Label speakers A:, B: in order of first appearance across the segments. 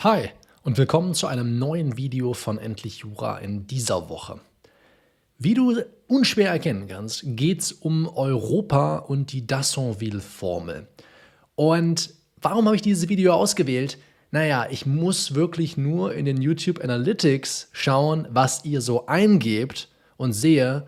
A: Hi und willkommen zu einem neuen Video von Endlich Jura in dieser Woche. Wie du unschwer erkennen kannst, geht es um Europa und die Dassonville-Formel. Und warum habe ich dieses Video ausgewählt? Naja, ich muss wirklich nur in den YouTube Analytics schauen, was ihr so eingebt und sehe,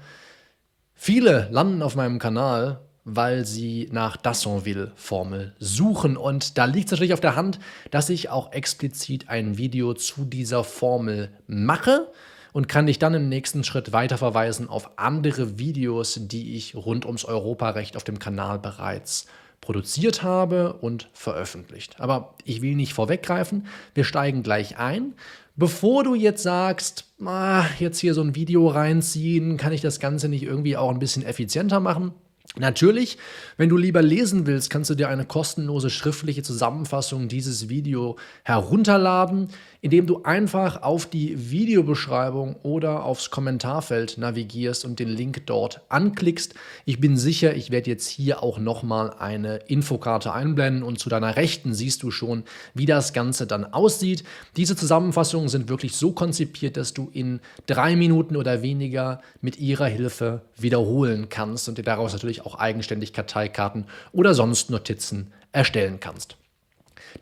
A: viele landen auf meinem Kanal weil sie nach Dassonville-Formel suchen. Und da liegt es natürlich auf der Hand, dass ich auch explizit ein Video zu dieser Formel mache und kann dich dann im nächsten Schritt weiterverweisen auf andere Videos, die ich rund ums Europarecht auf dem Kanal bereits produziert habe und veröffentlicht. Aber ich will nicht vorweggreifen, wir steigen gleich ein. Bevor du jetzt sagst, ah, jetzt hier so ein Video reinziehen, kann ich das Ganze nicht irgendwie auch ein bisschen effizienter machen? Natürlich, wenn du lieber lesen willst, kannst du dir eine kostenlose schriftliche Zusammenfassung dieses Video herunterladen, indem du einfach auf die Videobeschreibung oder aufs Kommentarfeld navigierst und den Link dort anklickst. Ich bin sicher, ich werde jetzt hier auch nochmal eine Infokarte einblenden und zu deiner Rechten siehst du schon, wie das Ganze dann aussieht. Diese Zusammenfassungen sind wirklich so konzipiert, dass du in drei Minuten oder weniger mit ihrer Hilfe wiederholen kannst und dir daraus natürlich auch eigenständig Karteikarten oder sonst Notizen erstellen kannst.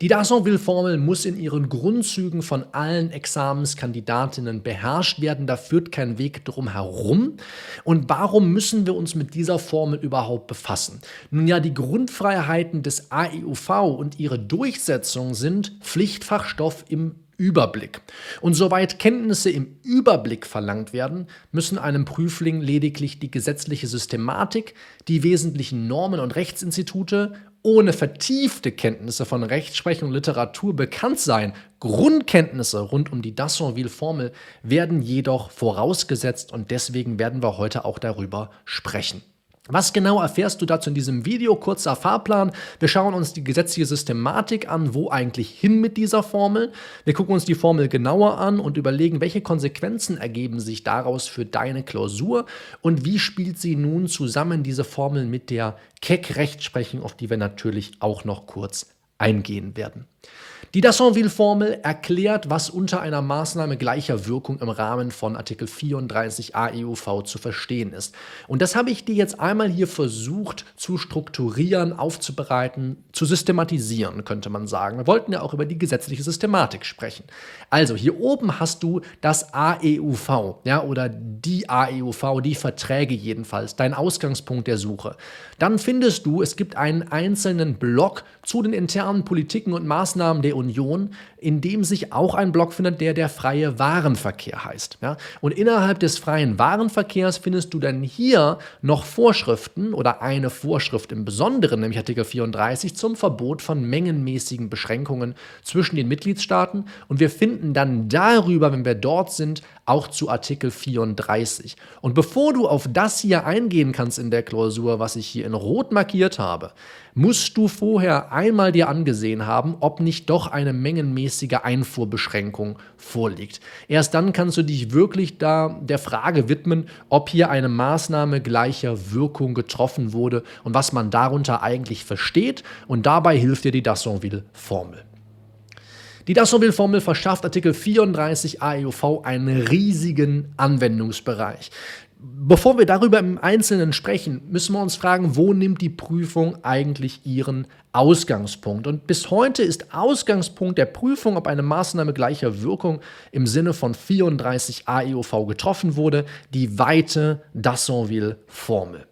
A: Die Dassonville-Formel muss in ihren Grundzügen von allen Examenskandidatinnen beherrscht werden. Da führt kein Weg drum herum. Und warum müssen wir uns mit dieser Formel überhaupt befassen? Nun ja, die Grundfreiheiten des AEUV und ihre Durchsetzung sind Pflichtfachstoff im Überblick. Und soweit Kenntnisse im Überblick verlangt werden, müssen einem Prüfling lediglich die gesetzliche Systematik, die wesentlichen Normen und Rechtsinstitute ohne vertiefte Kenntnisse von Rechtsprechung und Literatur bekannt sein. Grundkenntnisse rund um die Dassonville-Formel werden jedoch vorausgesetzt und deswegen werden wir heute auch darüber sprechen. Was genau erfährst du dazu in diesem Video? Kurzer Fahrplan. Wir schauen uns die gesetzliche Systematik an, wo eigentlich hin mit dieser Formel. Wir gucken uns die Formel genauer an und überlegen, welche Konsequenzen ergeben sich daraus für deine Klausur und wie spielt sie nun zusammen, diese Formel, mit der Keck-Rechtsprechung, auf die wir natürlich auch noch kurz eingehen werden. Die Dassonville-Formel erklärt, was unter einer Maßnahme gleicher Wirkung im Rahmen von Artikel 34 AEUV zu verstehen ist. Und das habe ich dir jetzt einmal hier versucht zu strukturieren, aufzubereiten, zu systematisieren, könnte man sagen. Wir wollten ja auch über die gesetzliche Systematik sprechen. Also hier oben hast du das AEUV, ja, oder die AEUV, die Verträge jedenfalls, dein Ausgangspunkt der Suche. Dann findest du, es gibt einen einzelnen Block zu den internen Politiken und Maßnahmen der Union, in dem sich auch ein Block findet, der der freie Warenverkehr heißt. Ja? Und innerhalb des freien Warenverkehrs findest du dann hier noch Vorschriften oder eine Vorschrift im Besonderen, nämlich Artikel 34, zum Verbot von mengenmäßigen Beschränkungen zwischen den Mitgliedstaaten. Und wir finden dann darüber, wenn wir dort sind, auch zu Artikel 34. Und bevor du auf das hier eingehen kannst in der Klausur, was ich hier in Rot markiert habe, musst du vorher einmal dir angesehen haben, ob nicht doch eine mengenmäßige Einfuhrbeschränkung vorliegt. Erst dann kannst du dich wirklich da der Frage widmen, ob hier eine Maßnahme gleicher Wirkung getroffen wurde und was man darunter eigentlich versteht. Und dabei hilft dir die Dassonville-Formel. Die Dassonville-Formel verschafft Artikel 34 AEUV einen riesigen Anwendungsbereich. Bevor wir darüber im Einzelnen sprechen, müssen wir uns fragen, wo nimmt die Prüfung eigentlich ihren Ausgangspunkt? Und bis heute ist Ausgangspunkt der Prüfung, ob eine Maßnahme gleicher Wirkung im Sinne von 34 AEUV getroffen wurde, die weite Dassonville-Formel.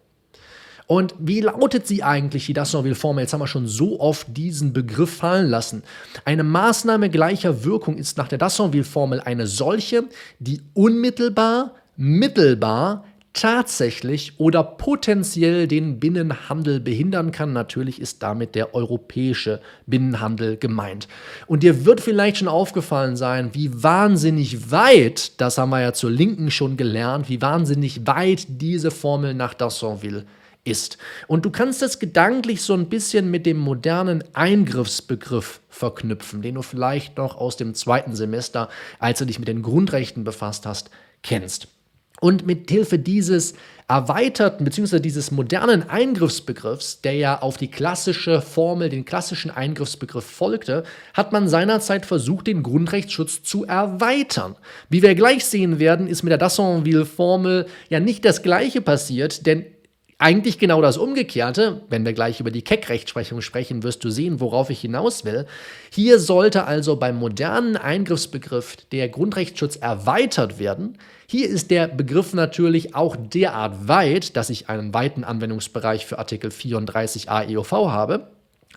A: Und wie lautet sie eigentlich, die Dassonville-Formel? Jetzt haben wir schon so oft diesen Begriff fallen lassen. Eine Maßnahme gleicher Wirkung ist nach der Dassonville-Formel eine solche, die unmittelbar, mittelbar, tatsächlich oder potenziell den Binnenhandel behindern kann. Natürlich ist damit der europäische Binnenhandel gemeint. Und dir wird vielleicht schon aufgefallen sein, wie wahnsinnig weit, das haben wir ja zur Linken schon gelernt, wie wahnsinnig weit diese Formel nach Dassonville ist. Und du kannst das gedanklich so ein bisschen mit dem modernen Eingriffsbegriff verknüpfen, den du vielleicht noch aus dem zweiten Semester, als du dich mit den Grundrechten befasst hast, kennst. Und mit Hilfe dieses erweiterten bzw. dieses modernen Eingriffsbegriffs, der ja auf die klassische Formel, den klassischen Eingriffsbegriff folgte, hat man seinerzeit versucht, den Grundrechtsschutz zu erweitern. Wie wir gleich sehen werden, ist mit der Dassonville-Formel ja nicht das Gleiche passiert, denn eigentlich genau das Umgekehrte, wenn wir gleich über die Keck-Rechtsprechung sprechen, wirst du sehen, worauf ich hinaus will. Hier sollte also beim modernen Eingriffsbegriff der Grundrechtsschutz erweitert werden. Hier ist der Begriff natürlich auch derart weit, dass ich einen weiten Anwendungsbereich für Artikel 34 AEOV habe.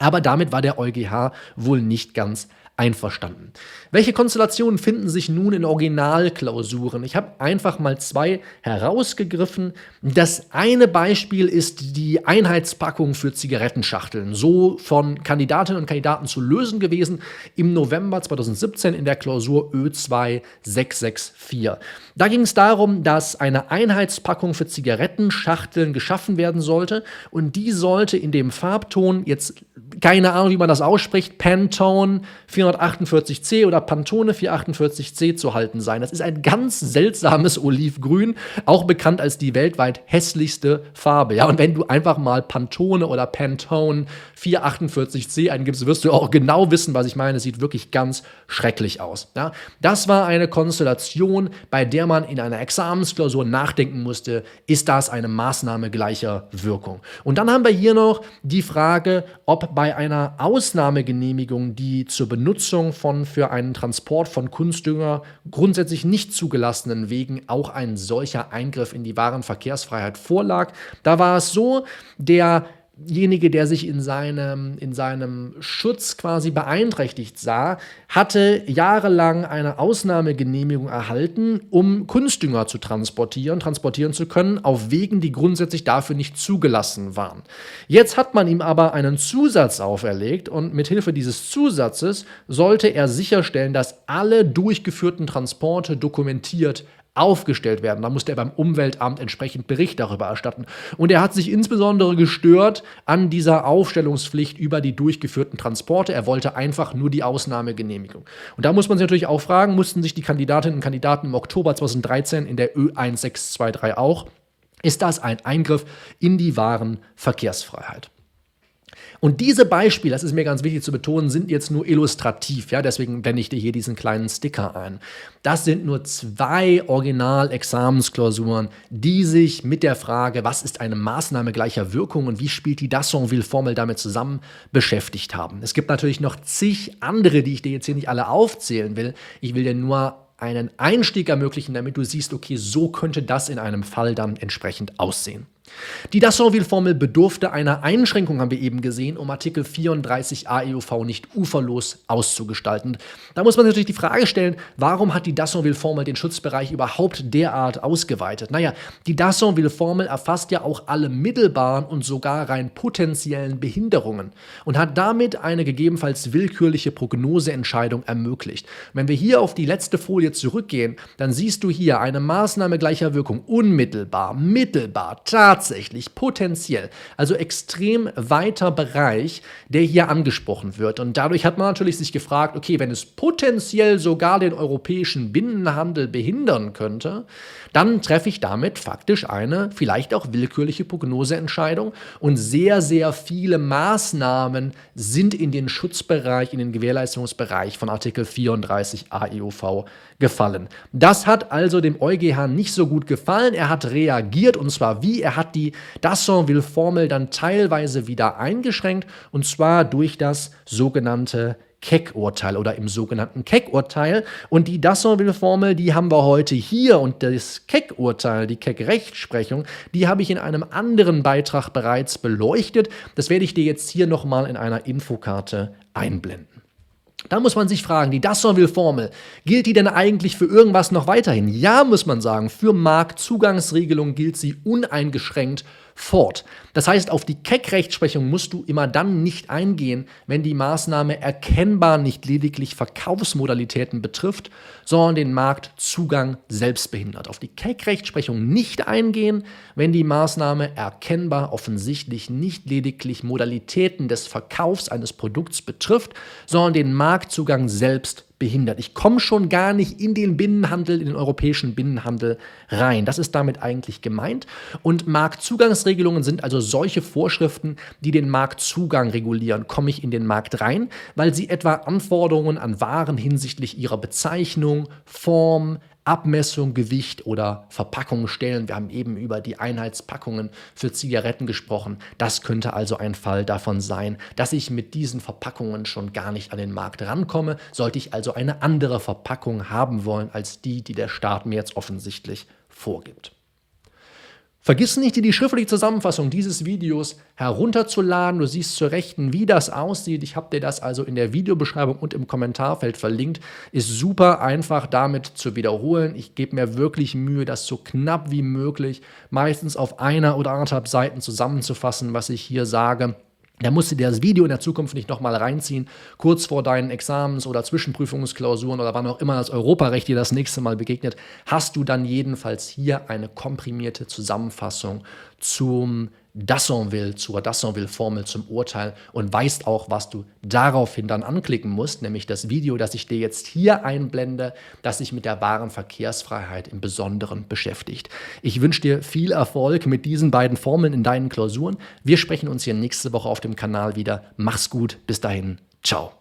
A: Aber damit war der EuGH wohl nicht ganz einverstanden. Welche Konstellationen finden sich nun in Originalklausuren? Ich habe einfach mal zwei herausgegriffen. Das eine Beispiel ist die Einheitspackung für Zigarettenschachteln, so von Kandidatinnen und Kandidaten zu lösen gewesen im November 2017 in der Klausur Ö2664. Da ging es darum, dass eine Einheitspackung für Zigarettenschachteln geschaffen werden sollte und die sollte in dem Farbton jetzt keine Ahnung, wie man das ausspricht, Pantone 448C oder Pantone 448C zu halten sein. Das ist ein ganz seltsames Olivgrün, auch bekannt als die weltweit hässlichste Farbe. Ja, und wenn du einfach mal Pantone oder Pantone 448C eingibst, wirst du auch genau wissen, was ich meine. Sieht wirklich ganz schrecklich aus. Ja, das war eine Konstellation, bei der man in einer Examensklausur nachdenken musste, ist das eine Maßnahme gleicher Wirkung? Und dann haben wir hier noch die Frage, ob bei einer Ausnahmegenehmigung, die zur Benutzung von für einen Transport von Kunstdünger grundsätzlich nicht zugelassenen Wegen auch ein solcher Eingriff in die Warenverkehrsfreiheit vorlag. Da war es so, der derjenige, der sich in seinem, in seinem Schutz quasi beeinträchtigt sah, hatte jahrelang eine Ausnahmegenehmigung erhalten, um Kunstdünger zu transportieren, transportieren zu können, auf Wegen, die grundsätzlich dafür nicht zugelassen waren. Jetzt hat man ihm aber einen Zusatz auferlegt und mit Hilfe dieses Zusatzes sollte er sicherstellen, dass alle durchgeführten Transporte dokumentiert aufgestellt werden. Da musste er beim Umweltamt entsprechend Bericht darüber erstatten. Und er hat sich insbesondere gestört an dieser Aufstellungspflicht über die durchgeführten Transporte. Er wollte einfach nur die Ausnahmegenehmigung. Und da muss man sich natürlich auch fragen, mussten sich die Kandidatinnen und Kandidaten im Oktober 2013 in der Ö1623 auch, ist das ein Eingriff in die wahren Verkehrsfreiheit? Und diese Beispiele, das ist mir ganz wichtig zu betonen, sind jetzt nur illustrativ. Ja, deswegen blende ich dir hier diesen kleinen Sticker ein. Das sind nur zwei Original-Examensklausuren, die sich mit der Frage, was ist eine Maßnahme gleicher Wirkung und wie spielt die Dassonville-Formel damit zusammen, beschäftigt haben. Es gibt natürlich noch zig andere, die ich dir jetzt hier nicht alle aufzählen will. Ich will dir nur einen Einstieg ermöglichen, damit du siehst, okay, so könnte das in einem Fall dann entsprechend aussehen. Die Dassonville-Formel bedurfte einer Einschränkung, haben wir eben gesehen, um Artikel 34 AEUV nicht uferlos auszugestalten. Da muss man natürlich die Frage stellen, warum hat die Dassonville-Formel den Schutzbereich überhaupt derart ausgeweitet? Naja, die Dassonville-Formel erfasst ja auch alle mittelbaren und sogar rein potenziellen Behinderungen und hat damit eine gegebenenfalls willkürliche Prognoseentscheidung ermöglicht. Wenn wir hier auf die letzte Folie zurückgehen, dann siehst du hier eine Maßnahme gleicher Wirkung unmittelbar, mittelbar, tatsächlich tatsächlich, potenziell, also extrem weiter Bereich, der hier angesprochen wird. Und dadurch hat man natürlich sich gefragt, okay, wenn es potenziell sogar den europäischen Binnenhandel behindern könnte, dann treffe ich damit faktisch eine vielleicht auch willkürliche Prognoseentscheidung und sehr, sehr viele Maßnahmen sind in den Schutzbereich, in den Gewährleistungsbereich von Artikel 34 AEUV gefallen. Das hat also dem EuGH nicht so gut gefallen. Er hat reagiert und zwar wie? Er hat die Dassonville-Formel dann teilweise wieder eingeschränkt und zwar durch das sogenannte Keck-Urteil oder im sogenannten Keck-Urteil. Und die Dassonville-Formel, die haben wir heute hier und das Keck-Urteil, die Keck-Rechtsprechung, die habe ich in einem anderen Beitrag bereits beleuchtet. Das werde ich dir jetzt hier nochmal in einer Infokarte einblenden. Da muss man sich fragen, die Dassonville-Formel, gilt die denn eigentlich für irgendwas noch weiterhin? Ja, muss man sagen, für Marktzugangsregelungen gilt sie uneingeschränkt fort. Das heißt, auf die Keck-Rechtsprechung musst du immer dann nicht eingehen, wenn die Maßnahme erkennbar nicht lediglich Verkaufsmodalitäten betrifft, sondern den Marktzugang selbst behindert. Auf die Keck-Rechtsprechung nicht eingehen, wenn die Maßnahme erkennbar offensichtlich nicht lediglich Modalitäten des Verkaufs eines Produkts betrifft, sondern den Marktzugang selbst behindert. Ich komme schon gar nicht in den Binnenhandel, in den europäischen Binnenhandel rein. Das ist damit eigentlich gemeint. Und Marktzugangsregelungen sind also solche Vorschriften, die den Marktzugang regulieren. Komme ich in den Markt rein, weil sie etwa Anforderungen an Waren hinsichtlich ihrer Bezeichnung, Form, Abmessung, Gewicht oder Verpackung stellen. Wir haben eben über die Einheitspackungen für Zigaretten gesprochen. Das könnte also ein Fall davon sein, dass ich mit diesen Verpackungen schon gar nicht an den Markt rankomme. Sollte ich also eine andere Verpackung haben wollen als die, die der Staat mir jetzt offensichtlich vorgibt. Vergiss nicht, dir die schriftliche Zusammenfassung dieses Videos herunterzuladen. Du siehst zur Rechten, wie das aussieht. Ich habe dir das also in der Videobeschreibung und im Kommentarfeld verlinkt. Ist super einfach damit zu wiederholen. Ich gebe mir wirklich Mühe, das so knapp wie möglich, meistens auf einer oder anderthalb Seiten zusammenzufassen, was ich hier sage. Da musst du dir das Video in der Zukunft nicht nochmal reinziehen, kurz vor deinen Examens oder Zwischenprüfungsklausuren oder wann auch immer das Europarecht dir das nächste Mal begegnet, hast du dann jedenfalls hier eine komprimierte Zusammenfassung zum Dassonville, zur Dassonville-Formel zum Urteil und weißt auch, was du daraufhin dann anklicken musst, nämlich das Video, das ich dir jetzt hier einblende, das sich mit der wahren Verkehrsfreiheit im Besonderen beschäftigt. Ich wünsche dir viel Erfolg mit diesen beiden Formeln in deinen Klausuren. Wir sprechen uns hier nächste Woche auf dem Kanal wieder. Mach's gut, bis dahin, ciao.